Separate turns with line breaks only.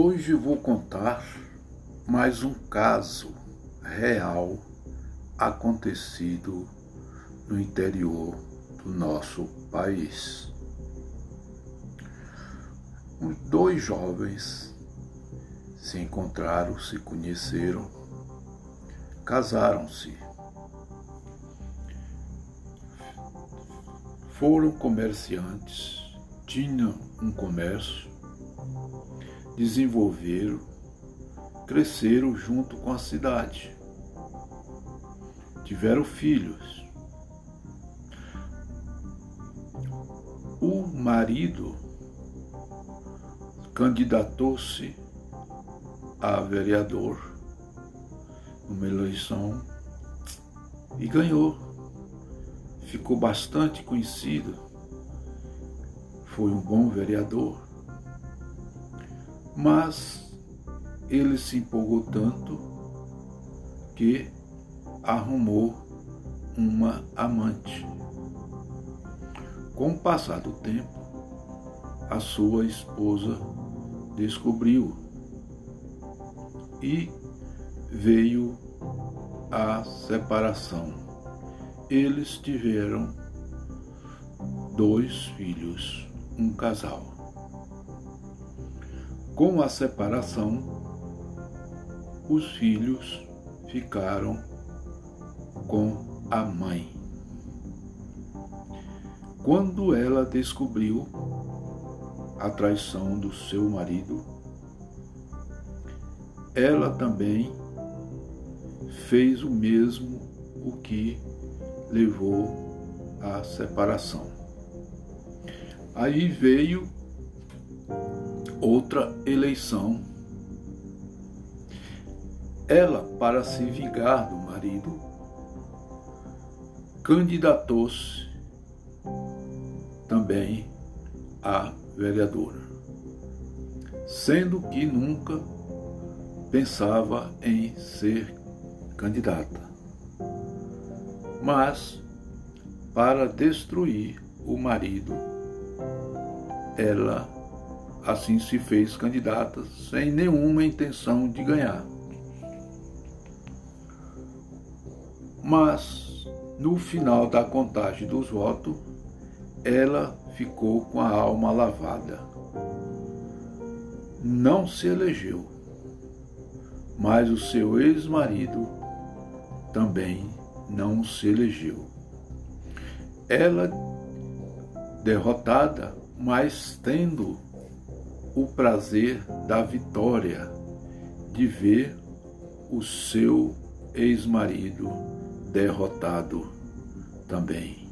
Hoje vou contar mais um caso real acontecido no interior do nosso país. Os dois jovens se encontraram, se conheceram, casaram-se. Foram comerciantes, tinham um comércio desenvolveram, cresceram junto com a cidade. Tiveram filhos. O marido candidatou-se a vereador numa eleição e ganhou. Ficou bastante conhecido. Foi um bom vereador mas ele se empolgou tanto que arrumou uma amante. Com o passar do tempo, a sua esposa descobriu e veio a separação. Eles tiveram dois filhos, um casal. Com a separação, os filhos ficaram com a mãe. Quando ela descobriu a traição do seu marido, ela também fez o mesmo o que levou à separação. Aí veio outra eleição. Ela, para se vingar do marido, candidatou-se também a vereadora, sendo que nunca pensava em ser candidata. Mas, para destruir o marido, ela assim se fez candidata sem nenhuma intenção de ganhar. Mas, no final da contagem dos votos, ela ficou com a alma lavada. Não se elegeu, mas o seu ex-marido também não se elegeu. Ela, derrotada, mas tendo o prazer da vitória, de ver o seu ex-marido derrotado também.